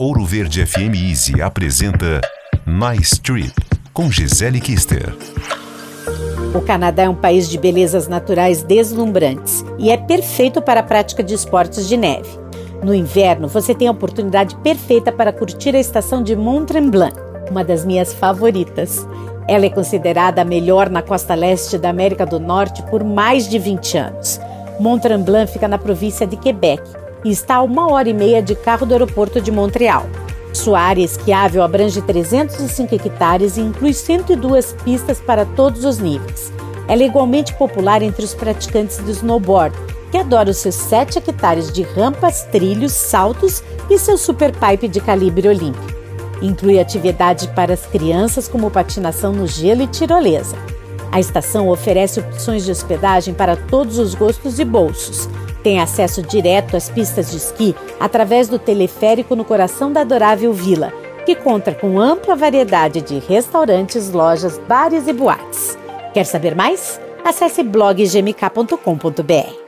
Ouro Verde FM Easy apresenta Nice Trip com Gisele Kister. O Canadá é um país de belezas naturais deslumbrantes e é perfeito para a prática de esportes de neve. No inverno, você tem a oportunidade perfeita para curtir a estação de Mont Tremblant, uma das minhas favoritas. Ela é considerada a melhor na costa leste da América do Norte por mais de 20 anos. Mont Tremblant fica na província de Quebec e está a uma hora e meia de carro do aeroporto de Montreal. Sua área esquiável abrange 305 hectares e inclui 102 pistas para todos os níveis. Ela é igualmente popular entre os praticantes do snowboard, que adoram seus 7 hectares de rampas, trilhos, saltos e seu super pipe de calibre olímpico. Inclui atividade para as crianças como patinação no gelo e tirolesa. A estação oferece opções de hospedagem para todos os gostos e bolsos, tem acesso direto às pistas de esqui através do teleférico no coração da adorável vila, que conta com ampla variedade de restaurantes, lojas, bares e boates. Quer saber mais? Acesse bloggmk.com.br.